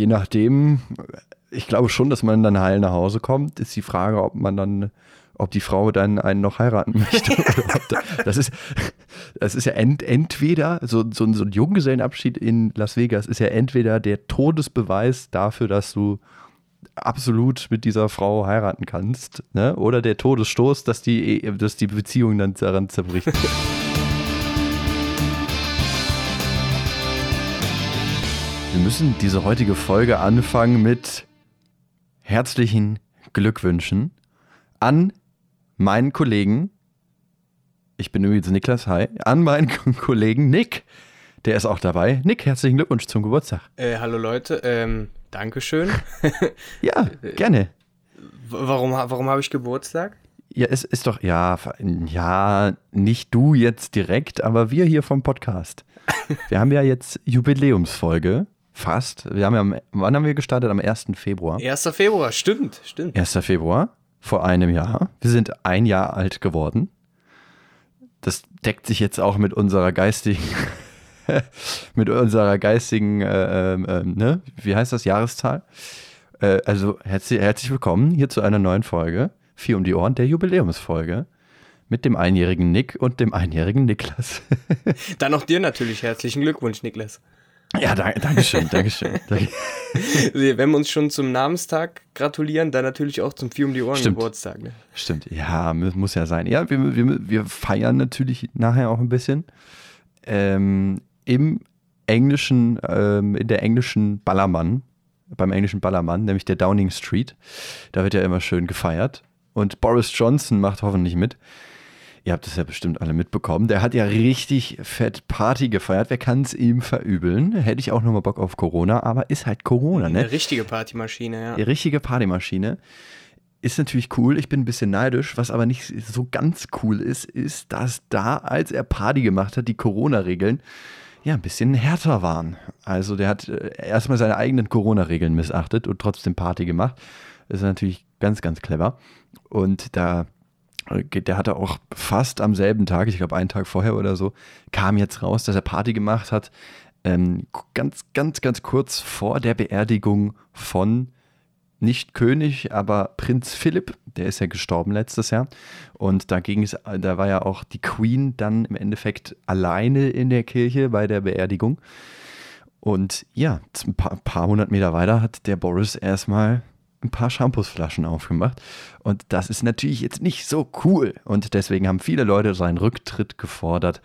je nachdem, ich glaube schon, dass man dann heil nach Hause kommt, ist die Frage, ob man dann, ob die Frau dann einen noch heiraten möchte. das, ist, das ist ja ent, entweder, so, so, so ein Junggesellenabschied in Las Vegas ist ja entweder der Todesbeweis dafür, dass du absolut mit dieser Frau heiraten kannst, ne? oder der Todesstoß, dass die, dass die Beziehung dann daran zerbricht. Wir müssen diese heutige Folge anfangen mit herzlichen Glückwünschen an meinen Kollegen. Ich bin übrigens Niklas, hi. An meinen Kollegen Nick. Der ist auch dabei. Nick, herzlichen Glückwunsch zum Geburtstag. Äh, hallo Leute, ähm, Dankeschön. ja, gerne. Warum, warum habe ich Geburtstag? Ja, es ist doch, ja, ja, nicht du jetzt direkt, aber wir hier vom Podcast. Wir haben ja jetzt Jubiläumsfolge Fast. Wir haben ja, wann haben wir gestartet? Am 1. Februar. 1. Februar, stimmt, stimmt. 1. Februar, vor einem Jahr. Wir sind ein Jahr alt geworden. Das deckt sich jetzt auch mit unserer geistigen, mit unserer geistigen, äh, äh, ne? wie heißt das, Jahreszahl? Äh, also herzlich, herzlich willkommen hier zu einer neuen Folge, Vier um die Ohren, der Jubiläumsfolge mit dem einjährigen Nick und dem einjährigen Niklas. Dann auch dir natürlich herzlichen Glückwunsch, Niklas. Ja, danke, Dankeschön, Dankeschön. Wenn wir uns schon zum Namenstag gratulieren, dann natürlich auch zum Vier um die Ohren Stimmt. Geburtstag. Ne? Stimmt, ja, muss ja sein. Ja, wir, wir, wir feiern natürlich nachher auch ein bisschen. Ähm, Im englischen, ähm, in der englischen Ballermann, beim englischen Ballermann, nämlich der Downing Street. Da wird ja immer schön gefeiert. Und Boris Johnson macht hoffentlich mit. Ihr habt es ja bestimmt alle mitbekommen. Der hat ja richtig fett Party gefeiert. Wer kann es ihm verübeln? Hätte ich auch nochmal Bock auf Corona, aber ist halt Corona, ne? Eine richtige Partymaschine, ja. Die richtige Partymaschine. Ist natürlich cool. Ich bin ein bisschen neidisch. Was aber nicht so ganz cool ist, ist, dass da, als er Party gemacht hat, die Corona-Regeln ja ein bisschen härter waren. Also der hat äh, erstmal seine eigenen Corona-Regeln missachtet und trotzdem Party gemacht. Das ist natürlich ganz, ganz clever. Und da der hatte auch fast am selben Tag, ich glaube einen Tag vorher oder so, kam jetzt raus, dass er Party gemacht hat. Ähm, ganz, ganz, ganz kurz vor der Beerdigung von nicht König, aber Prinz Philipp, der ist ja gestorben letztes Jahr. Und da ging es, da war ja auch die Queen dann im Endeffekt alleine in der Kirche bei der Beerdigung. Und ja, ein paar, paar hundert Meter weiter hat der Boris erstmal ein paar Shampoosflaschen aufgemacht. Und das ist natürlich jetzt nicht so cool. Und deswegen haben viele Leute seinen Rücktritt gefordert.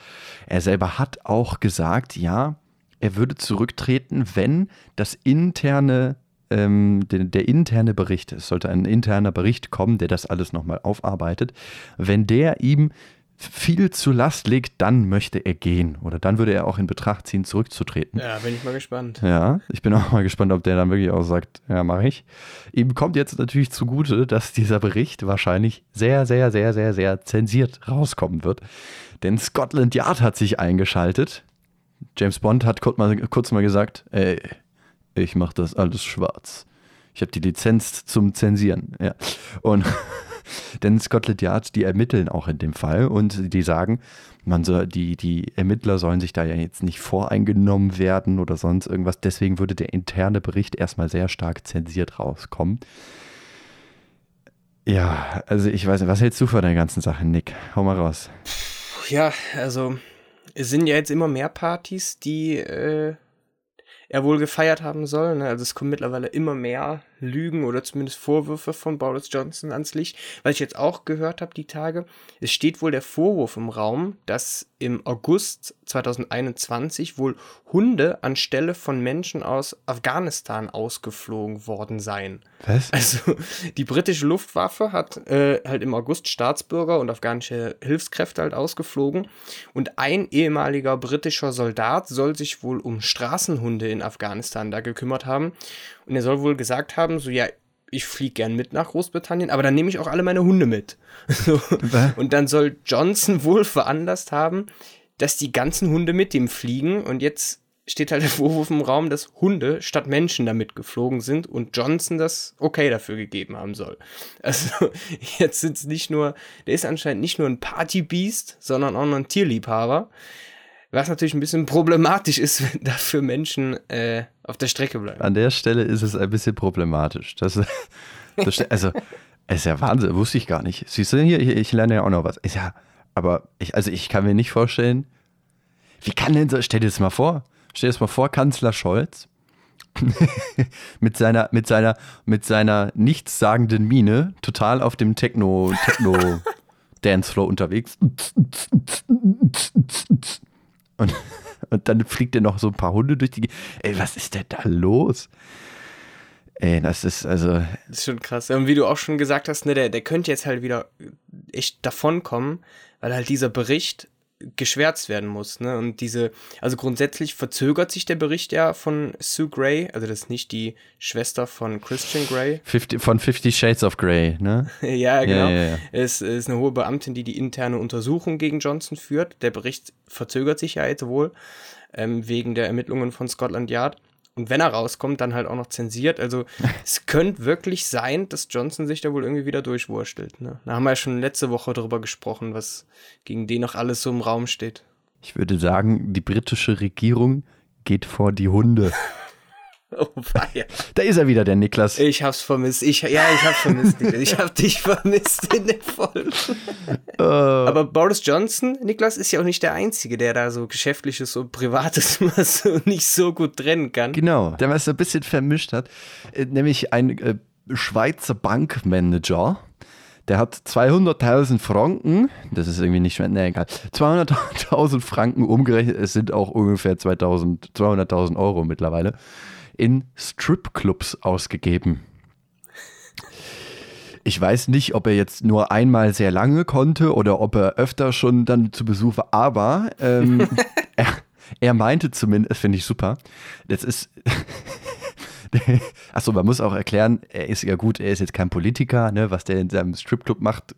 Er selber hat auch gesagt, ja, er würde zurücktreten, wenn das interne, ähm, der, der, interne Bericht, es sollte ein interner Bericht kommen, der das alles nochmal aufarbeitet, wenn der ihm viel zu Last legt, dann möchte er gehen. Oder dann würde er auch in Betracht ziehen, zurückzutreten. Ja, bin ich mal gespannt. Ja, ich bin auch mal gespannt, ob der dann wirklich auch sagt, ja, mache ich. Ihm kommt jetzt natürlich zugute, dass dieser Bericht wahrscheinlich sehr, sehr, sehr, sehr, sehr zensiert rauskommen wird. Denn Scotland Yard hat sich eingeschaltet. James Bond hat kurz mal, kurz mal gesagt, ey, ich mache das alles schwarz. Ich habe die Lizenz zum Zensieren. Ja. Und denn Scotland Yard, die ermitteln auch in dem Fall und die sagen, man soll, die, die Ermittler sollen sich da ja jetzt nicht voreingenommen werden oder sonst irgendwas. Deswegen würde der interne Bericht erstmal sehr stark zensiert rauskommen. Ja, also ich weiß nicht, was hältst du von der ganzen Sache, Nick? Hau mal raus. Ja, also es sind ja jetzt immer mehr Partys, die äh, er wohl gefeiert haben soll. Ne? Also es kommen mittlerweile immer mehr Lügen oder zumindest Vorwürfe von Boris Johnson ans Licht. Was ich jetzt auch gehört habe die Tage, es steht wohl der Vorwurf im Raum, dass im August 2021 wohl Hunde anstelle von Menschen aus Afghanistan ausgeflogen worden seien. Was? Also die britische Luftwaffe hat äh, halt im August Staatsbürger und afghanische Hilfskräfte halt ausgeflogen und ein ehemaliger britischer Soldat soll sich wohl um Straßenhunde in Afghanistan da gekümmert haben und er soll wohl gesagt haben, so ja, ich fliege gern mit nach Großbritannien, aber dann nehme ich auch alle meine Hunde mit. So. Und dann soll Johnson wohl veranlasst haben, dass die ganzen Hunde mit ihm fliegen. Und jetzt steht halt der Vorwurf im Raum, dass Hunde statt Menschen damit geflogen sind und Johnson das okay dafür gegeben haben soll. Also jetzt sind es nicht nur, der ist anscheinend nicht nur ein Partybeast, sondern auch noch ein Tierliebhaber. Was natürlich ein bisschen problematisch ist, wenn dafür Menschen äh, auf der Strecke bleiben. An der Stelle ist es ein bisschen problematisch. Das, das also, es ist ja Wahnsinn, wusste ich gar nicht. Siehst du, hier, ich lerne ja auch noch was. Ist ja, aber ich, also ich kann mir nicht vorstellen, wie kann denn so, stell dir das mal vor, stell dir das mal vor, Kanzler Scholz mit seiner, mit seiner, mit seiner nichtssagenden Miene total auf dem Techno, Techno Dancefloor unterwegs. Und, und dann fliegt er noch so ein paar Hunde durch die. Ey, was ist denn da los? Ey, das ist also. Das ist schon krass. Und wie du auch schon gesagt hast, ne, der, der könnte jetzt halt wieder echt davonkommen, weil halt dieser Bericht geschwärzt werden muss. Ne? Und diese, also grundsätzlich verzögert sich der Bericht ja von Sue Gray, also das ist nicht die Schwester von Christian Gray. 50, von Fifty Shades of Grey, ne? ja, genau. Ja, ja, ja. Es ist eine hohe Beamtin, die die interne Untersuchung gegen Johnson führt. Der Bericht verzögert sich ja jetzt wohl ähm, wegen der Ermittlungen von Scotland Yard. Und wenn er rauskommt, dann halt auch noch zensiert. Also es könnte wirklich sein, dass Johnson sich da wohl irgendwie wieder durchwurstelt. Ne? Da haben wir ja schon letzte Woche drüber gesprochen, was gegen den noch alles so im Raum steht. Ich würde sagen, die britische Regierung geht vor die Hunde. Oh, weia. Da ist er wieder, der Niklas. Ich hab's vermisst. Ich, ja, ich hab's vermisst, Niklas. Ich hab dich vermisst in der Folge. Uh. Aber Boris Johnson, Niklas, ist ja auch nicht der Einzige, der da so Geschäftliches und Privates mal so nicht so gut trennen kann. Genau, der was so ein bisschen vermischt hat. Äh, nämlich ein äh, Schweizer Bankmanager. Der hat 200.000 Franken, das ist irgendwie nicht mehr, ne, egal, 200.000 Franken umgerechnet, es sind auch ungefähr 200.000 Euro mittlerweile in Stripclubs ausgegeben. Ich weiß nicht, ob er jetzt nur einmal sehr lange konnte oder ob er öfter schon dann zu Besuch war, aber ähm, er, er meinte zumindest, das finde ich super, das ist. Achso, man muss auch erklären, er ist ja gut, er ist jetzt kein Politiker, ne, was der in seinem Stripclub macht,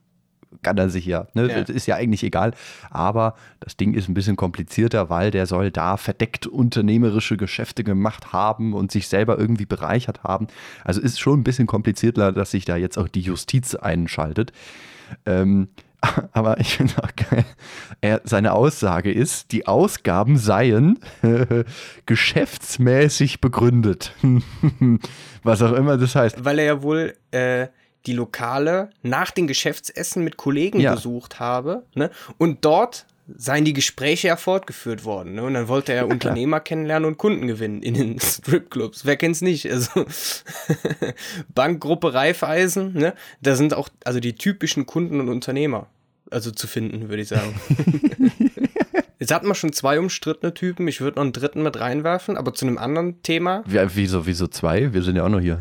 kann er sich ja. Ne? Ja. Das ist ja eigentlich egal. Aber das Ding ist ein bisschen komplizierter, weil der soll da verdeckt unternehmerische Geschäfte gemacht haben und sich selber irgendwie bereichert haben. Also ist schon ein bisschen komplizierter, dass sich da jetzt auch die Justiz einschaltet. Ähm, aber ich finde auch geil, er, seine Aussage ist, die Ausgaben seien geschäftsmäßig begründet. Was auch immer das heißt. Weil er ja wohl äh, die Lokale nach den Geschäftsessen mit Kollegen ja. besucht habe. Ne? Und dort seien die Gespräche ja fortgeführt worden. Ne? Und dann wollte er ja, Unternehmer kennenlernen und Kunden gewinnen in den Stripclubs. Wer kennt's nicht? Also Bankgruppe Reifeisen, ne? Da sind auch also die typischen Kunden und Unternehmer also zu finden, würde ich sagen. Jetzt hatten wir schon zwei umstrittene Typen. Ich würde noch einen dritten mit reinwerfen, aber zu einem anderen Thema. Wie, wieso, wieso zwei? Wir sind ja auch noch hier.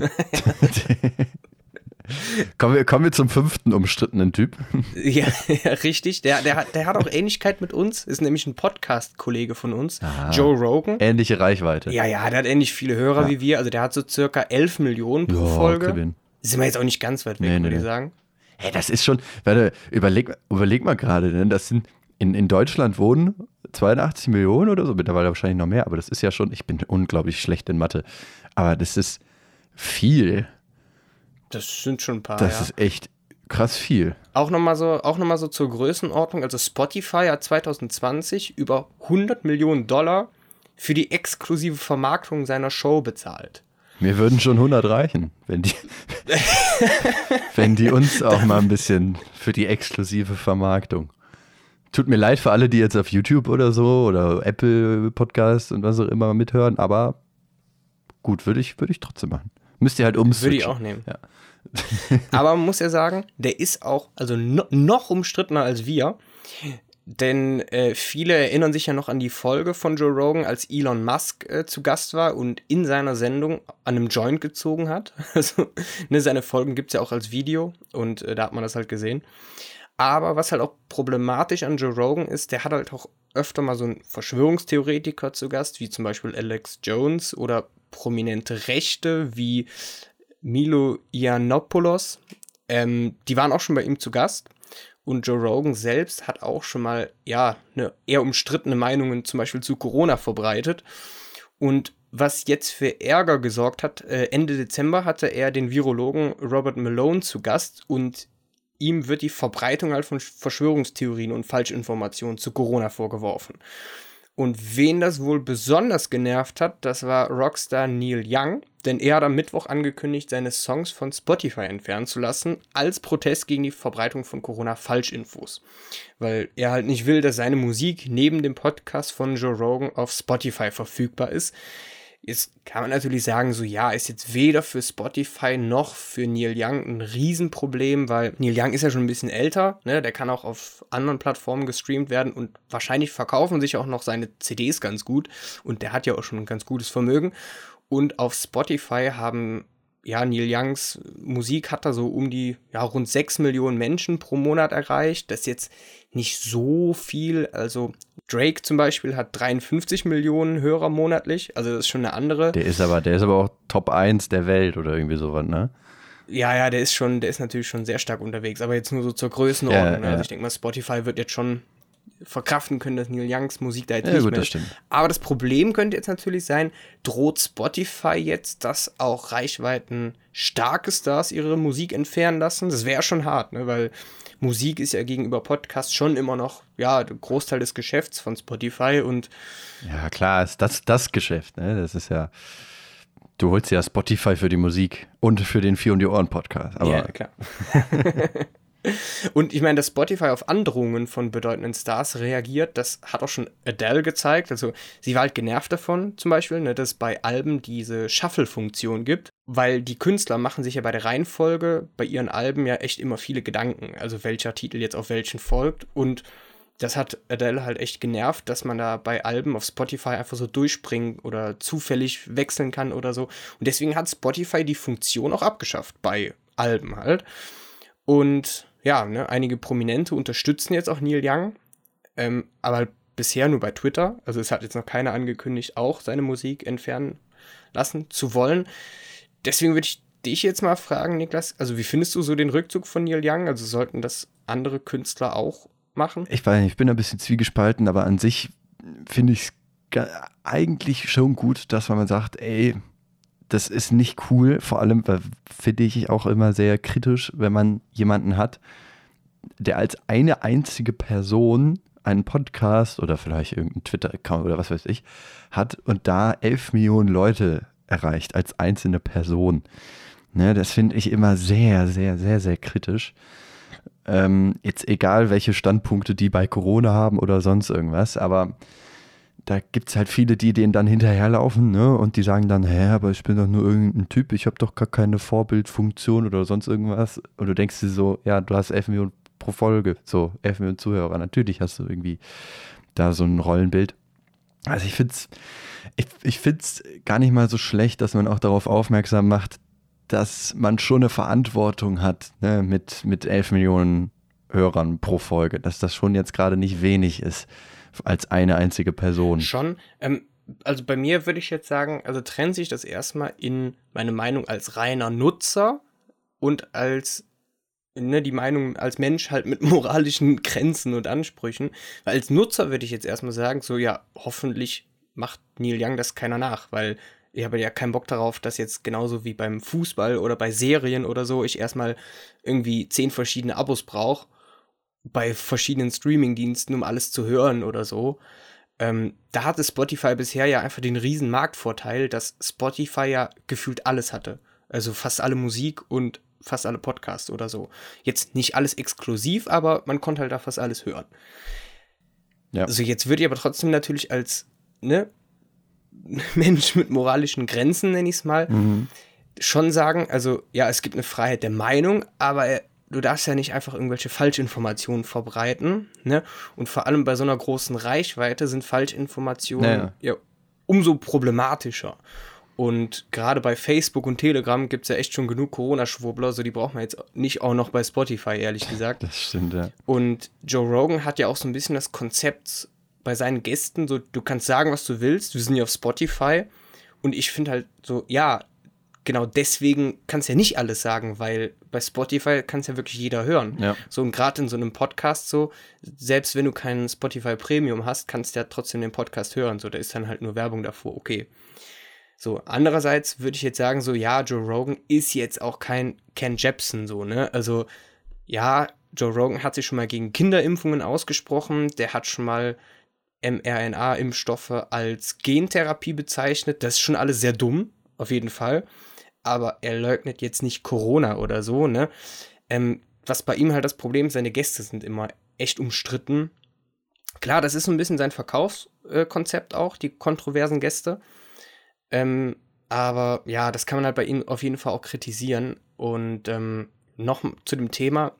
Kommen, wir, kommen wir zum fünften umstrittenen Typ. Ja, ja richtig. Der, der, hat, der hat auch Ähnlichkeit mit uns. Ist nämlich ein Podcast-Kollege von uns. Aha. Joe Rogan. Ähnliche Reichweite. Ja, ja, der hat ähnlich viele Hörer ja. wie wir. Also der hat so circa 11 Millionen pro ja, Folge. Gewinn. Sind wir jetzt auch nicht ganz weit weg, nee, würde nee. ich sagen. Hey, das ist schon, warte, überleg, überleg mal gerade, denn das sind in, in Deutschland wohnen 82 Millionen oder so, mittlerweile wahrscheinlich noch mehr, aber das ist ja schon, ich bin unglaublich schlecht in Mathe, aber das ist viel. Das sind schon ein paar. Das ja. ist echt krass viel. Auch nochmal so, noch so zur Größenordnung. Also Spotify hat 2020 über 100 Millionen Dollar für die exklusive Vermarktung seiner Show bezahlt. Mir würden schon 100 reichen, wenn die, wenn die uns auch mal ein bisschen für die exklusive Vermarktung. Tut mir leid für alle, die jetzt auf YouTube oder so oder Apple Podcast und was auch immer mithören, aber gut, würde ich, würde ich trotzdem machen. Müsst ihr halt umswitchen. Würde ich auch nehmen. Ja. Aber man muss ja sagen, der ist auch also no, noch umstrittener als wir. Denn äh, viele erinnern sich ja noch an die Folge von Joe Rogan, als Elon Musk äh, zu Gast war und in seiner Sendung an einem Joint gezogen hat. Also, ne, seine Folgen gibt es ja auch als Video und äh, da hat man das halt gesehen. Aber was halt auch problematisch an Joe Rogan ist, der hat halt auch öfter mal so einen Verschwörungstheoretiker zu Gast, wie zum Beispiel Alex Jones oder prominente Rechte wie Milo Yiannopoulos. Ähm, die waren auch schon bei ihm zu Gast. Und Joe Rogan selbst hat auch schon mal, ja, eine eher umstrittene Meinungen zum Beispiel zu Corona verbreitet. Und was jetzt für Ärger gesorgt hat, äh, Ende Dezember hatte er den Virologen Robert Malone zu Gast und ihm wird die Verbreitung halt von Verschwörungstheorien und Falschinformationen zu Corona vorgeworfen. Und wen das wohl besonders genervt hat, das war Rockstar Neil Young, denn er hat am Mittwoch angekündigt, seine Songs von Spotify entfernen zu lassen, als Protest gegen die Verbreitung von Corona-Falschinfos. Weil er halt nicht will, dass seine Musik neben dem Podcast von Joe Rogan auf Spotify verfügbar ist. Jetzt kann man natürlich sagen, so ja, ist jetzt weder für Spotify noch für Neil Young ein Riesenproblem, weil Neil Young ist ja schon ein bisschen älter, ne? Der kann auch auf anderen Plattformen gestreamt werden und wahrscheinlich verkaufen sich auch noch seine CDs ganz gut und der hat ja auch schon ein ganz gutes Vermögen. Und auf Spotify haben ja, Neil Youngs Musik hat da so um die ja, rund 6 Millionen Menschen pro Monat erreicht. Das ist jetzt nicht so viel. Also Drake zum Beispiel hat 53 Millionen Hörer monatlich. Also das ist schon eine andere. Der ist aber, der ist aber auch Top 1 der Welt oder irgendwie sowas, ne? Ja, ja, der ist schon, der ist natürlich schon sehr stark unterwegs, aber jetzt nur so zur Größenordnung. Ja, ne? Also ich denke mal, Spotify wird jetzt schon verkraften können, dass Neil Youngs Musik da jetzt ja, nicht gut, mehr das stimmt. Aber das Problem könnte jetzt natürlich sein, droht Spotify jetzt, dass auch Reichweiten starke Stars ihre Musik entfernen lassen? Das wäre schon hart, ne? weil Musik ist ja gegenüber Podcasts schon immer noch, ja, der Großteil des Geschäfts von Spotify und Ja, klar, ist das das Geschäft, ne? Das ist ja Du holst ja Spotify für die Musik und für den Vier und die Ohren Podcast. Aber ja, klar. Und ich meine, dass Spotify auf Androhungen von bedeutenden Stars reagiert, das hat auch schon Adele gezeigt. Also sie war halt genervt davon, zum Beispiel, ne, dass es bei Alben diese Shuffle-Funktion gibt, weil die Künstler machen sich ja bei der Reihenfolge bei ihren Alben ja echt immer viele Gedanken, also welcher Titel jetzt auf welchen folgt. Und das hat Adele halt echt genervt, dass man da bei Alben auf Spotify einfach so durchspringen oder zufällig wechseln kann oder so. Und deswegen hat Spotify die Funktion auch abgeschafft bei Alben halt. Und ja, ne, einige Prominente unterstützen jetzt auch Neil Young, ähm, aber halt bisher nur bei Twitter. Also es hat jetzt noch keiner angekündigt, auch seine Musik entfernen lassen zu wollen. Deswegen würde ich dich jetzt mal fragen, Niklas, also wie findest du so den Rückzug von Neil Young? Also sollten das andere Künstler auch machen? Ich weiß nicht, ich bin ein bisschen zwiegespalten, aber an sich finde ich es eigentlich schon gut, dass man sagt, ey, das ist nicht cool, vor allem finde ich auch immer sehr kritisch, wenn man jemanden hat, der als eine einzige Person einen Podcast oder vielleicht irgendeinen Twitter-Account oder was weiß ich hat und da elf Millionen Leute erreicht als einzelne Person. Ne, das finde ich immer sehr, sehr, sehr, sehr kritisch. Ähm, jetzt egal, welche Standpunkte die bei Corona haben oder sonst irgendwas, aber da gibt es halt viele, die denen dann hinterherlaufen, ne? Und die sagen dann, hä, aber ich bin doch nur irgendein Typ, ich habe doch gar keine Vorbildfunktion oder sonst irgendwas. Und du denkst dir so, ja, du hast 11 Millionen pro Folge, so 11 Millionen Zuhörer. Natürlich hast du irgendwie da so ein Rollenbild. Also ich finde es ich, ich find's gar nicht mal so schlecht, dass man auch darauf aufmerksam macht, dass man schon eine Verantwortung hat ne, mit, mit 11 Millionen Hörern pro Folge, dass das schon jetzt gerade nicht wenig ist als eine einzige Person. Schon. Ähm, also bei mir würde ich jetzt sagen, also trennt sich das erstmal in meine Meinung als reiner Nutzer und als ne, die Meinung als Mensch halt mit moralischen Grenzen und Ansprüchen. Weil als Nutzer würde ich jetzt erstmal sagen, so ja, hoffentlich macht Neil Young das keiner nach, weil ich habe ja keinen Bock darauf, dass jetzt genauso wie beim Fußball oder bei Serien oder so ich erstmal irgendwie zehn verschiedene Abos brauche bei verschiedenen Streaming-Diensten, um alles zu hören oder so. Ähm, da hatte Spotify bisher ja einfach den riesen Marktvorteil, dass Spotify ja gefühlt alles hatte. Also fast alle Musik und fast alle Podcasts oder so. Jetzt nicht alles exklusiv, aber man konnte halt da fast alles hören. Ja. Also jetzt würde ich aber trotzdem natürlich als ne, Mensch mit moralischen Grenzen, nenne ich es mal, mhm. schon sagen, also ja, es gibt eine Freiheit der Meinung, aber du darfst ja nicht einfach irgendwelche Falschinformationen verbreiten, ne? Und vor allem bei so einer großen Reichweite sind Falschinformationen naja. ja umso problematischer. Und gerade bei Facebook und Telegram gibt es ja echt schon genug Corona-Schwurbler, so die braucht man jetzt nicht auch noch bei Spotify, ehrlich gesagt. Das stimmt, ja. Und Joe Rogan hat ja auch so ein bisschen das Konzept bei seinen Gästen, so du kannst sagen, was du willst, wir sind ja auf Spotify. Und ich finde halt so, ja, genau deswegen kannst du ja nicht alles sagen, weil bei Spotify kann es ja wirklich jeder hören. Ja. So und gerade in so einem Podcast so, selbst wenn du keinen Spotify Premium hast, kannst du ja trotzdem den Podcast hören. So, da ist dann halt nur Werbung davor, okay. So, andererseits würde ich jetzt sagen, so, ja, Joe Rogan ist jetzt auch kein Ken Jepsen, so, ne? Also, ja, Joe Rogan hat sich schon mal gegen Kinderimpfungen ausgesprochen, der hat schon mal mRNA-Impfstoffe als Gentherapie bezeichnet. Das ist schon alles sehr dumm, auf jeden Fall. Aber er leugnet jetzt nicht Corona oder so, ne? Ähm, was bei ihm halt das Problem ist, seine Gäste sind immer echt umstritten. Klar, das ist so ein bisschen sein Verkaufskonzept auch, die kontroversen Gäste. Ähm, aber ja, das kann man halt bei ihm auf jeden Fall auch kritisieren. Und ähm, noch zu dem Thema,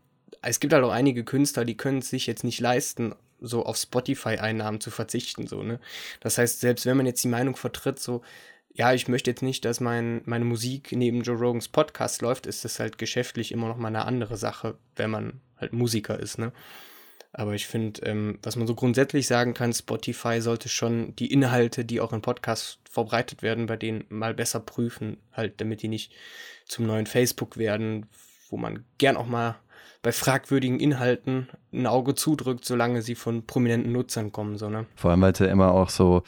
es gibt halt auch einige Künstler, die können es sich jetzt nicht leisten, so auf Spotify-Einnahmen zu verzichten. So, ne? Das heißt, selbst wenn man jetzt die Meinung vertritt, so, ja, ich möchte jetzt nicht, dass mein, meine Musik neben Joe Rogans Podcast läuft, ist das halt geschäftlich immer noch mal eine andere Sache, wenn man halt Musiker ist, ne? Aber ich finde, ähm, was man so grundsätzlich sagen kann, Spotify sollte schon die Inhalte, die auch in Podcasts verbreitet werden, bei denen mal besser prüfen, halt, damit die nicht zum neuen Facebook werden, wo man gern auch mal bei fragwürdigen Inhalten ein Auge zudrückt, solange sie von prominenten Nutzern kommen. So, ne? Vor allem, weil es ja immer auch so,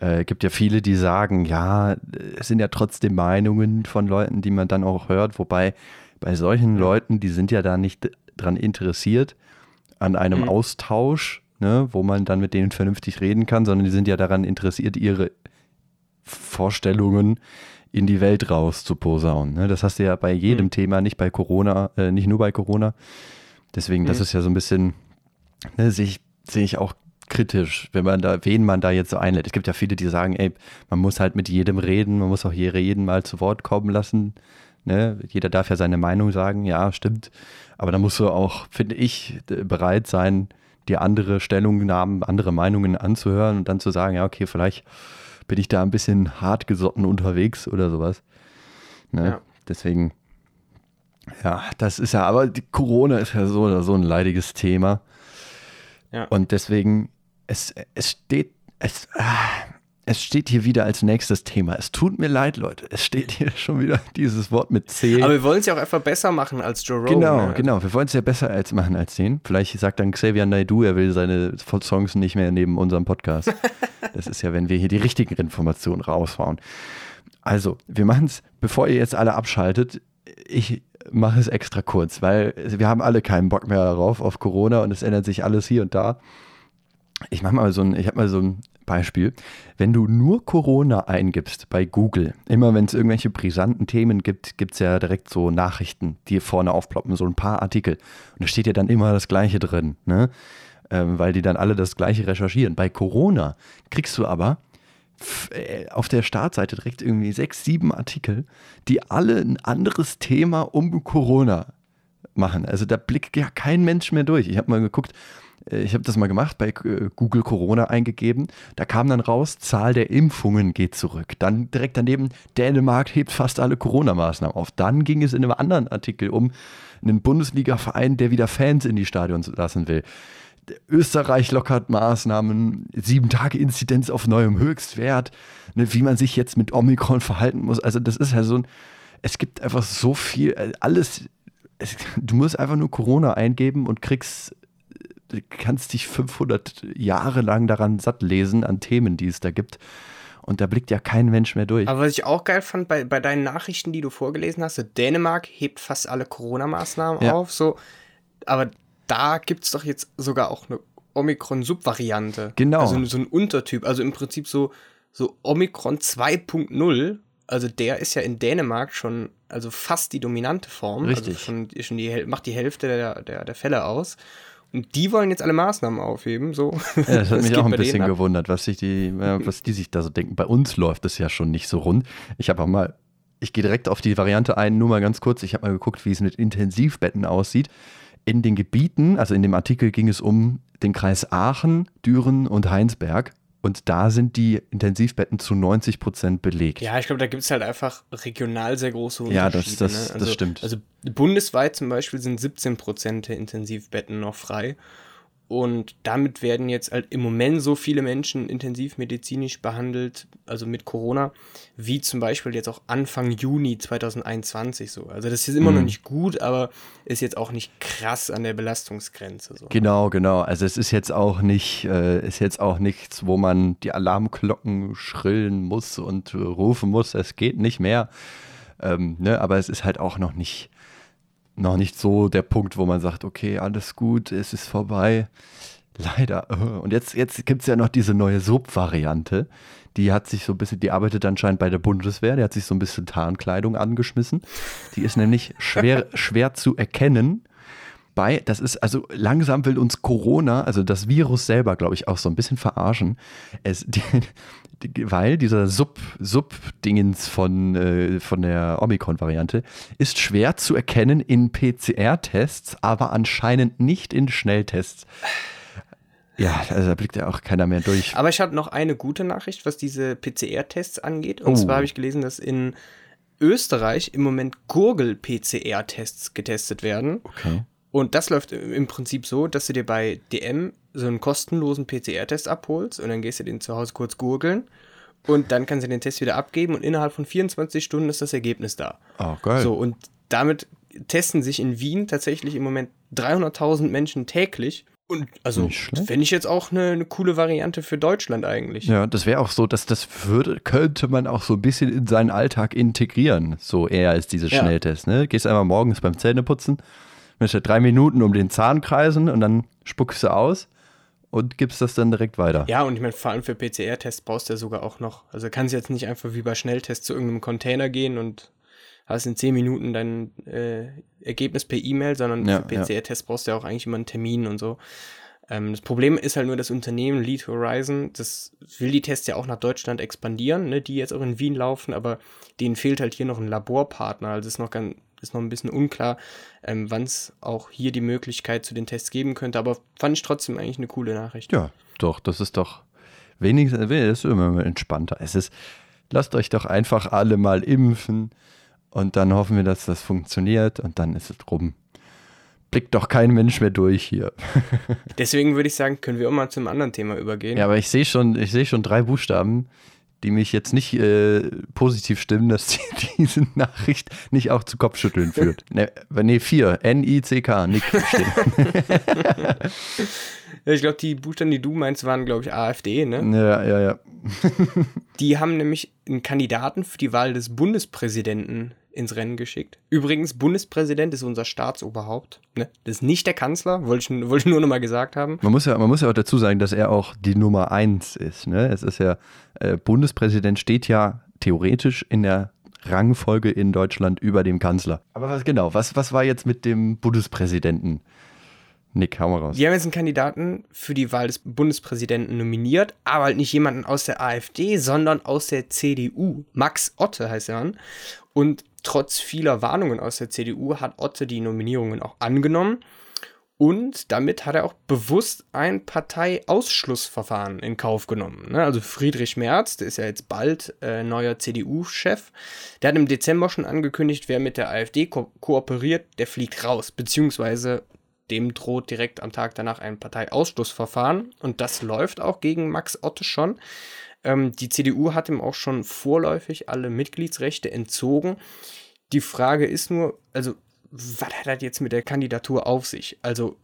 äh, gibt ja viele, die sagen, ja, es sind ja trotzdem Meinungen von Leuten, die man dann auch hört, wobei bei solchen Leuten, die sind ja da nicht dran interessiert, an einem mhm. Austausch, ne, wo man dann mit denen vernünftig reden kann, sondern die sind ja daran interessiert, ihre Vorstellungen in die Welt raus zu posaunen. Ne? Das hast du ja bei jedem mhm. Thema, nicht bei Corona, äh, nicht nur bei Corona. Deswegen, mhm. das ist ja so ein bisschen, ne, sehe ich, seh ich auch kritisch, wenn man da, wen man da jetzt so einlädt. Es gibt ja viele, die sagen, ey, man muss halt mit jedem reden, man muss auch jeden mal zu Wort kommen lassen. Ne? Jeder darf ja seine Meinung sagen, ja, stimmt. Aber da musst du auch, finde ich, bereit sein, dir andere Stellungnahmen, andere Meinungen anzuhören und dann zu sagen, ja, okay, vielleicht bin ich da ein bisschen hartgesotten unterwegs oder sowas. Ne? Ja. Deswegen, ja, das ist ja, aber die Corona ist ja so oder so ein leidiges Thema. Ja. Und deswegen, es, es steht, es, ah, es steht hier wieder als nächstes Thema. Es tut mir leid, Leute. Es steht hier schon wieder dieses Wort mit C. Aber wir wollen es ja auch einfach besser machen als Joe Rogan. Genau, ne? genau. Wir wollen es ja besser als machen als den. Vielleicht sagt dann Xavier Naidoo, er will seine Songs nicht mehr neben unserem Podcast. das ist ja, wenn wir hier die richtigen Informationen raushauen. Also, wir machen es, bevor ihr jetzt alle abschaltet, ich mache es extra kurz, weil wir haben alle keinen Bock mehr darauf, auf Corona und es ändert sich alles hier und da. Ich mache mal so ein, ich habe mal so ein Beispiel. Wenn du nur Corona eingibst bei Google, immer wenn es irgendwelche brisanten Themen gibt, gibt es ja direkt so Nachrichten, die vorne aufploppen, so ein paar Artikel. Und da steht ja dann immer das Gleiche drin, ne? Ähm, weil die dann alle das Gleiche recherchieren. Bei Corona kriegst du aber äh, auf der Startseite direkt irgendwie sechs, sieben Artikel, die alle ein anderes Thema um Corona machen. Also da blickt ja kein Mensch mehr durch. Ich habe mal geguckt, ich habe das mal gemacht, bei äh, Google Corona eingegeben. Da kam dann raus, Zahl der Impfungen geht zurück. Dann direkt daneben, Dänemark hebt fast alle Corona-Maßnahmen auf. Dann ging es in einem anderen Artikel um einen Bundesliga-Verein, der wieder Fans in die Stadions lassen will. Österreich lockert Maßnahmen, sieben Tage Inzidenz auf neuem Höchstwert, ne, wie man sich jetzt mit Omikron verhalten muss. Also das ist ja so ein, es gibt einfach so viel, äh, alles, es, du musst einfach nur Corona eingeben und kriegst kannst dich 500 Jahre lang daran satt lesen an Themen, die es da gibt. Und da blickt ja kein Mensch mehr durch. Aber was ich auch geil fand bei, bei deinen Nachrichten, die du vorgelesen hast, so Dänemark hebt fast alle Corona-Maßnahmen ja. auf, so. Aber da gibt es doch jetzt sogar auch eine Omikron-Subvariante. Genau. Also so ein Untertyp. Also im Prinzip so, so Omikron 2.0. Also der ist ja in Dänemark schon, also fast die dominante Form. Also Richtig. Also schon, schon die, macht die Hälfte der, der, der Fälle aus. Und die wollen jetzt alle Maßnahmen aufheben. So. Ja, das hat das mich auch ein bisschen gewundert, was sich die, was die sich da so denken. Bei uns läuft es ja schon nicht so rund. Ich habe auch mal, ich gehe direkt auf die Variante ein, nur mal ganz kurz. Ich habe mal geguckt, wie es mit Intensivbetten aussieht. In den Gebieten, also in dem Artikel ging es um den Kreis Aachen, Düren und Heinsberg. Und da sind die Intensivbetten zu 90 Prozent belegt. Ja, ich glaube, da gibt es halt einfach regional sehr große Unterschiede. Ja, das, das, ne? also, das stimmt. Also bundesweit zum Beispiel sind 17 Prozent der Intensivbetten noch frei. Und damit werden jetzt halt im Moment so viele Menschen intensivmedizinisch behandelt, also mit Corona, wie zum Beispiel jetzt auch Anfang Juni 2021 so. Also das ist immer mhm. noch nicht gut, aber ist jetzt auch nicht krass an der Belastungsgrenze. So. Genau, genau. Also es ist jetzt auch nicht, äh, ist jetzt auch nichts, wo man die Alarmglocken schrillen muss und äh, rufen muss. Es geht nicht mehr. Ähm, ne? Aber es ist halt auch noch nicht noch nicht so der Punkt, wo man sagt, okay, alles gut, es ist vorbei. Leider. Und jetzt, jetzt gibt es ja noch diese neue Sub-Variante. Die hat sich so ein bisschen, die arbeitet anscheinend bei der Bundeswehr, die hat sich so ein bisschen Tarnkleidung angeschmissen. Die ist nämlich schwer, schwer zu erkennen. Bei, das ist, also langsam will uns Corona, also das Virus selber, glaube ich, auch so ein bisschen verarschen. Es, die, weil dieser Sub, Sub-Dingens von, äh, von der Omikron-Variante ist schwer zu erkennen in PCR-Tests, aber anscheinend nicht in Schnelltests. Ja, also da blickt ja auch keiner mehr durch. Aber ich habe noch eine gute Nachricht, was diese PCR-Tests angeht. Und oh. zwar habe ich gelesen, dass in Österreich im Moment Gurgel-PCR-Tests getestet werden. Okay. Und das läuft im Prinzip so, dass du dir bei DM so einen kostenlosen PCR-Test abholst und dann gehst du den zu Hause kurz gurgeln und dann kannst du den Test wieder abgeben und innerhalb von 24 Stunden ist das Ergebnis da. Oh, geil. So, und damit testen sich in Wien tatsächlich im Moment 300.000 Menschen täglich und also fände ich jetzt auch eine, eine, coole Variante für Deutschland eigentlich. Ja, das wäre auch so, dass das würde, könnte man auch so ein bisschen in seinen Alltag integrieren, so eher als diese Schnelltests. Ne? Gehst einmal morgens beim Zähneputzen, mit drei Minuten um den Zahn kreisen und dann spuckst du aus und gibst das dann direkt weiter. Ja, und ich meine, vor allem für PCR-Tests brauchst du ja sogar auch noch, also kannst du jetzt nicht einfach wie bei Schnelltests zu irgendeinem Container gehen und hast in zehn Minuten dein äh, Ergebnis per E-Mail, sondern ja, für PCR-Tests brauchst du ja auch eigentlich immer einen Termin und so. Ähm, das Problem ist halt nur, das Unternehmen Lead Horizon, das will die Tests ja auch nach Deutschland expandieren, ne, die jetzt auch in Wien laufen, aber denen fehlt halt hier noch ein Laborpartner. Also ist noch ganz, ist noch ein bisschen unklar, ähm, wann es auch hier die Möglichkeit zu den Tests geben könnte. Aber fand ich trotzdem eigentlich eine coole Nachricht. Ja, doch, das ist doch wenigstens, das ist immer entspannter. Es ist, lasst euch doch einfach alle mal impfen und dann hoffen wir, dass das funktioniert und dann ist es rum. Blickt doch kein Mensch mehr durch hier. Deswegen würde ich sagen, können wir auch mal zum anderen Thema übergehen. Ja, aber ich sehe schon, ich sehe schon drei Buchstaben, die mich jetzt nicht äh, positiv stimmen, dass die, diese Nachricht nicht auch zu Kopfschütteln führt. ne, nee, vier. N-I-C-K, Nick. ich glaube, die Buchstaben, die du meinst, waren, glaube ich, AfD, ne? Ja, ja, ja. die haben nämlich einen Kandidaten für die Wahl des Bundespräsidenten ins Rennen geschickt. Übrigens, Bundespräsident ist unser Staatsoberhaupt. Ne? Das ist nicht der Kanzler, wollte ich, wollte ich nur nochmal gesagt haben. Man muss, ja, man muss ja auch dazu sagen, dass er auch die Nummer eins ist. Ne? Es ist ja, äh, Bundespräsident steht ja theoretisch in der Rangfolge in Deutschland über dem Kanzler. Aber was genau, was, was war jetzt mit dem Bundespräsidenten? Nick, hau mal raus. Wir haben jetzt einen Kandidaten für die Wahl des Bundespräsidenten nominiert, aber halt nicht jemanden aus der AfD, sondern aus der CDU. Max Otte heißt er. Und trotz vieler Warnungen aus der CDU hat Otte die Nominierungen auch angenommen. Und damit hat er auch bewusst ein Parteiausschlussverfahren in Kauf genommen. Ne? Also Friedrich Merz, der ist ja jetzt bald äh, neuer CDU-Chef, der hat im Dezember schon angekündigt, wer mit der AfD ko kooperiert, der fliegt raus. Beziehungsweise dem droht direkt am Tag danach ein Parteiausschlussverfahren. Und das läuft auch gegen Max Otte schon. Ähm, die CDU hat ihm auch schon vorläufig alle Mitgliedsrechte entzogen. Die Frage ist nur, also, was hat das jetzt mit der Kandidatur auf sich? Also,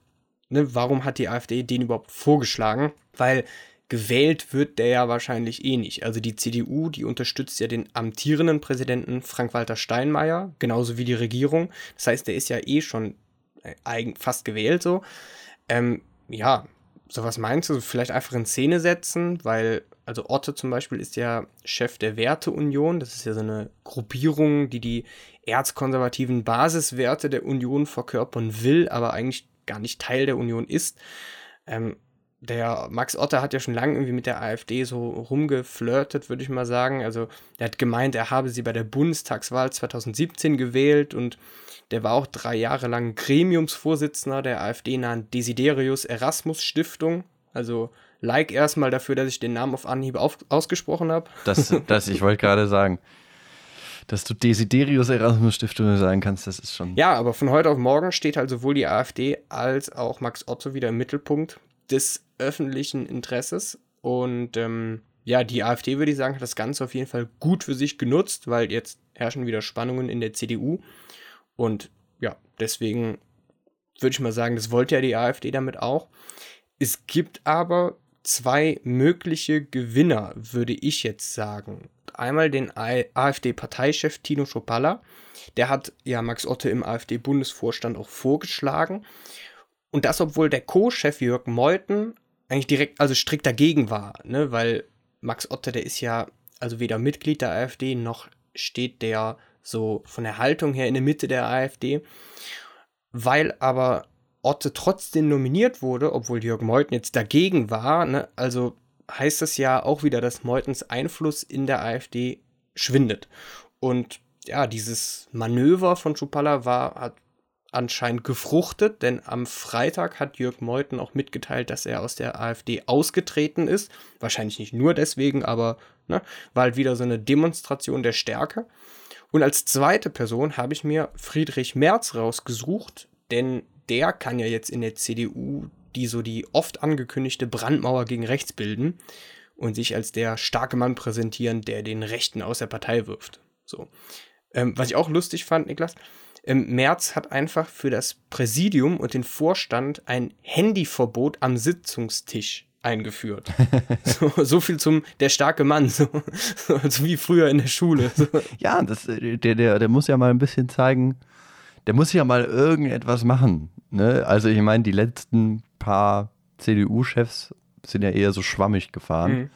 ne, warum hat die AfD den überhaupt vorgeschlagen? Weil gewählt wird der ja wahrscheinlich eh nicht. Also die CDU, die unterstützt ja den amtierenden Präsidenten Frank-Walter Steinmeier, genauso wie die Regierung. Das heißt, der ist ja eh schon äh, fast gewählt so. Ähm, ja, so was meinst du? Vielleicht einfach in Szene setzen, weil also Otte zum Beispiel ist ja Chef der Werteunion. Das ist ja so eine Gruppierung, die die erzkonservativen Basiswerte der Union verkörpern will, aber eigentlich gar nicht Teil der Union ist. Ähm, der Max Otte hat ja schon lange irgendwie mit der AfD so rumgeflirtet, würde ich mal sagen. Also er hat gemeint, er habe sie bei der Bundestagswahl 2017 gewählt und der war auch drei Jahre lang Gremiumsvorsitzender der AfD-nahen Desiderius Erasmus Stiftung. Also Like erstmal dafür, dass ich den Namen auf Anhieb auf, ausgesprochen habe. Das, das, ich wollte gerade sagen, dass du Desiderius Erasmus Stiftung sagen kannst, das ist schon. Ja, aber von heute auf morgen steht halt sowohl die AfD als auch Max Otto wieder im Mittelpunkt des öffentlichen Interesses. Und ähm, ja, die AfD, würde ich sagen, hat das Ganze auf jeden Fall gut für sich genutzt, weil jetzt herrschen wieder Spannungen in der CDU. Und ja, deswegen würde ich mal sagen, das wollte ja die AfD damit auch. Es gibt aber zwei mögliche Gewinner, würde ich jetzt sagen. Einmal den AfD-Parteichef Tino Schopalla. Der hat ja Max Otte im AfD-Bundesvorstand auch vorgeschlagen. Und das, obwohl der Co-Chef Jörg Meuthen eigentlich direkt, also strikt dagegen war, ne? weil Max Otte, der ist ja also weder Mitglied der AfD noch steht der so von der Haltung her in der Mitte der AfD. Weil aber Otte trotzdem nominiert wurde, obwohl Jörg Meuthen jetzt dagegen war, ne? also heißt das ja auch wieder, dass Meutens Einfluss in der AfD schwindet. Und ja, dieses Manöver von Schupalla war, hat anscheinend gefruchtet, denn am Freitag hat Jörg Meuthen auch mitgeteilt, dass er aus der AfD ausgetreten ist. Wahrscheinlich nicht nur deswegen, aber ne, war halt wieder so eine Demonstration der Stärke. Und als zweite Person habe ich mir Friedrich Merz rausgesucht, denn der kann ja jetzt in der CDU die so die oft angekündigte Brandmauer gegen rechts bilden und sich als der starke Mann präsentieren, der den Rechten aus der Partei wirft. So. Ähm, was ich auch lustig fand, Niklas, ähm, Merz hat einfach für das Präsidium und den Vorstand ein Handyverbot am Sitzungstisch eingeführt. so, so, viel zum der starke Mann, so, so wie früher in der Schule. So. Ja, das, der, der, der muss ja mal ein bisschen zeigen, der muss ja mal irgendetwas machen. Ne? Also ich meine, die letzten paar CDU-Chefs sind ja eher so schwammig gefahren. Mhm.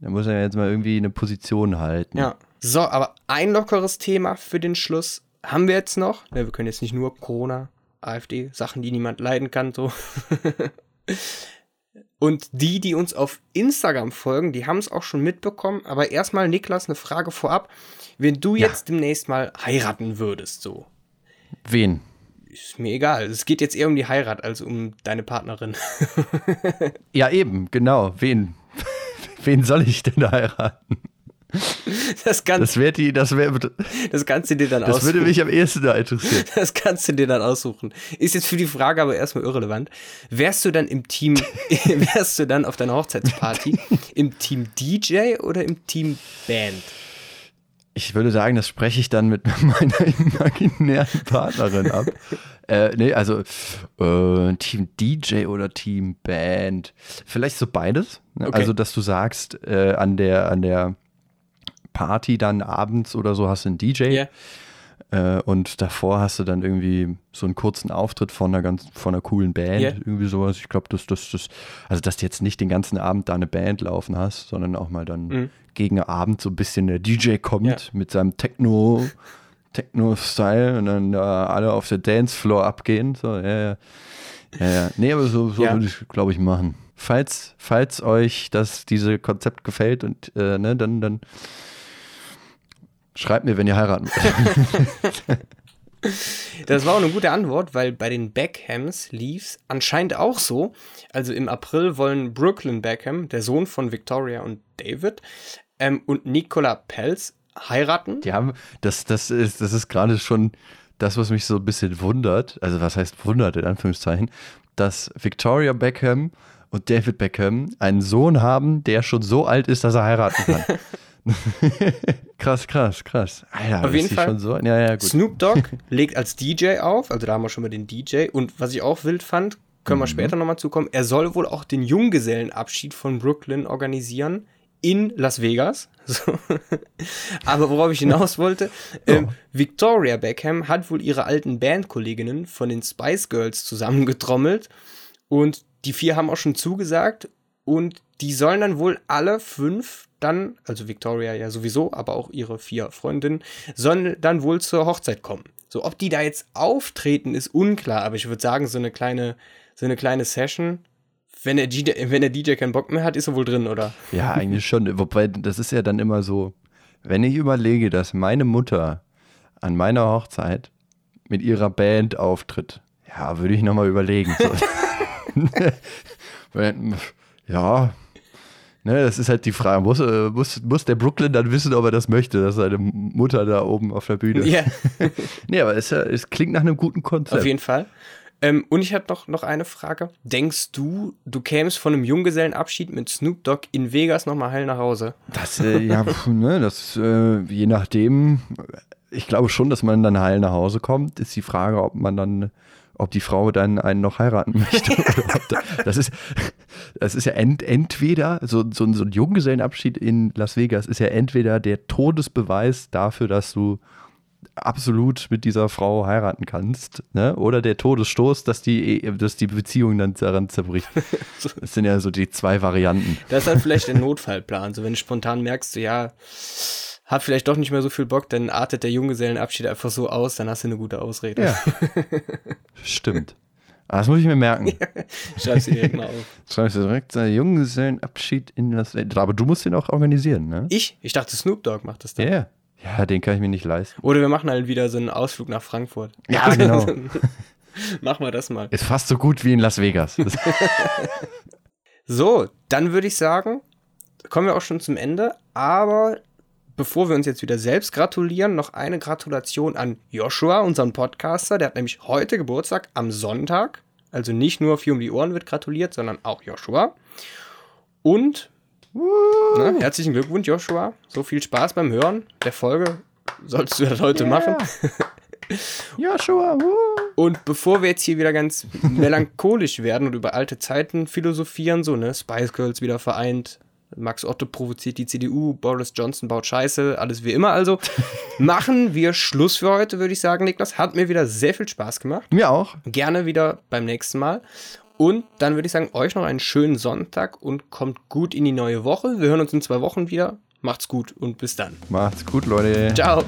Da muss er ja jetzt mal irgendwie eine Position halten. Ja. So, aber ein lockeres Thema für den Schluss haben wir jetzt noch. Ja, wir können jetzt nicht nur Corona, AfD, Sachen, die niemand leiden kann, so. Und die, die uns auf Instagram folgen, die haben es auch schon mitbekommen. Aber erstmal, Niklas, eine Frage vorab. Wenn du ja. jetzt demnächst mal heiraten würdest, so. Wen? Ist mir egal. Es geht jetzt eher um die Heirat als um deine Partnerin. ja, eben, genau. Wen? Wen soll ich denn heiraten? Das, kann, das wäre die, das wäre, das kannst du dir dann das aussuchen. Das würde mich am ehesten da interessieren. Das kannst du dir dann aussuchen. Ist jetzt für die Frage aber erstmal irrelevant. Wärst du dann im Team, wärst du dann auf deiner Hochzeitsparty im Team DJ oder im Team Band? Ich würde sagen, das spreche ich dann mit meiner imaginären Partnerin ab. äh, nee, also äh, Team DJ oder Team Band. Vielleicht so beides. Ne? Okay. Also, dass du sagst, äh, an der, an der Party dann abends oder so hast du einen DJ. Yeah. Äh, und davor hast du dann irgendwie so einen kurzen Auftritt von einer ganz, von einer coolen Band, yeah. irgendwie sowas. Ich glaube, dass das, das, also dass du jetzt nicht den ganzen Abend da eine Band laufen hast, sondern auch mal dann mhm. Gegen Abend so ein bisschen der DJ kommt yeah. mit seinem Techno, Techno-Style und dann da alle auf der Dancefloor abgehen. So, ja, ja. Ja, ja. Nee, aber so, so ja. würde ich, glaube ich, machen. Falls, falls euch das, diese Konzept gefällt und äh, ne, dann, dann Schreibt mir, wenn ihr heiraten wollt. Das war auch eine gute Antwort, weil bei den Beckhams lief es anscheinend auch so. Also im April wollen Brooklyn Beckham, der Sohn von Victoria und David, ähm, und Nicola Pelz heiraten. Die haben, das, das ist, das ist gerade schon das, was mich so ein bisschen wundert. Also, was heißt wundert in Anführungszeichen, dass Victoria Beckham und David Beckham einen Sohn haben, der schon so alt ist, dass er heiraten kann. krass, krass, krass. Alter, Auf jeden Fall. So? Ja, ja, Snoop Dogg legt als DJ auf, also da haben wir schon mal den DJ. Und was ich auch wild fand, können mhm. wir später nochmal zukommen, er soll wohl auch den Junggesellenabschied von Brooklyn organisieren in Las Vegas. So. Aber worauf ich hinaus wollte, ähm, Victoria Beckham hat wohl ihre alten Bandkolleginnen von den Spice Girls zusammengetrommelt und die vier haben auch schon zugesagt und die sollen dann wohl alle fünf dann, also Victoria ja sowieso, aber auch ihre vier Freundinnen, sollen dann wohl zur Hochzeit kommen. So, ob die da jetzt auftreten, ist unklar, aber ich würde sagen, so eine kleine, so eine kleine Session, wenn der, DJ, wenn der DJ keinen Bock mehr hat, ist er wohl drin, oder? Ja, eigentlich schon. Wobei, das ist ja dann immer so, wenn ich überlege, dass meine Mutter an meiner Hochzeit mit ihrer Band auftritt, ja, würde ich nochmal überlegen. So. ja, Ne, das ist halt die Frage. Muss, äh, muss, muss der Brooklyn dann wissen, ob er das möchte, dass seine Mutter da oben auf der Bühne. Ja. nee, aber es, es klingt nach einem guten Konzept. Auf jeden Fall. Ähm, und ich habe noch, noch eine Frage. Denkst du, du kämst von einem Junggesellenabschied mit Snoop Dogg in Vegas nochmal heil nach Hause? Das, äh, ja, ne, das, äh, je nachdem. Ich glaube schon, dass man dann heil nach Hause kommt. Ist die Frage, ob man dann ob die Frau dann einen noch heiraten möchte. das, ist, das ist ja ent, entweder, so, so, so ein Junggesellenabschied in Las Vegas ist ja entweder der Todesbeweis dafür, dass du absolut mit dieser Frau heiraten kannst, ne? Oder der Todesstoß, dass die, dass die Beziehung dann daran zerbricht. Das sind ja so die zwei Varianten. Das ist halt vielleicht der Notfallplan. So, wenn du spontan merkst, so, ja, hab vielleicht doch nicht mehr so viel Bock, dann artet der Junggesellenabschied einfach so aus, dann hast du eine gute Ausrede. Ja. Stimmt. Aber das muss ich mir merken. Schreib's dir direkt mal auf. Schreibst du direkt einen Junggesellenabschied in das. Aber du musst den auch organisieren, ne? Ich? Ich dachte, Snoop Dogg macht das dann. Ja. Ja, den kann ich mir nicht leisten. Oder wir machen halt wieder so einen Ausflug nach Frankfurt. Ja, genau. Machen wir das mal. Ist fast so gut wie in Las Vegas. So, dann würde ich sagen, kommen wir auch schon zum Ende. Aber bevor wir uns jetzt wieder selbst gratulieren, noch eine Gratulation an Joshua, unseren Podcaster. Der hat nämlich heute Geburtstag am Sonntag. Also nicht nur Vier um die Ohren wird gratuliert, sondern auch Joshua. Und ne, herzlichen Glückwunsch, Joshua. So viel Spaß beim Hören der Folge. Solltest du das heute machen. Joshua, wuh. Und bevor wir jetzt hier wieder ganz melancholisch werden und über alte Zeiten philosophieren, so, ne, Spice Girls wieder vereint, Max Otto provoziert die CDU, Boris Johnson baut Scheiße, alles wie immer also, machen wir Schluss für heute, würde ich sagen, Niklas. Hat mir wieder sehr viel Spaß gemacht. Mir auch. Gerne wieder beim nächsten Mal. Und dann würde ich sagen, euch noch einen schönen Sonntag und kommt gut in die neue Woche. Wir hören uns in zwei Wochen wieder. Macht's gut und bis dann. Macht's gut, Leute. Ciao.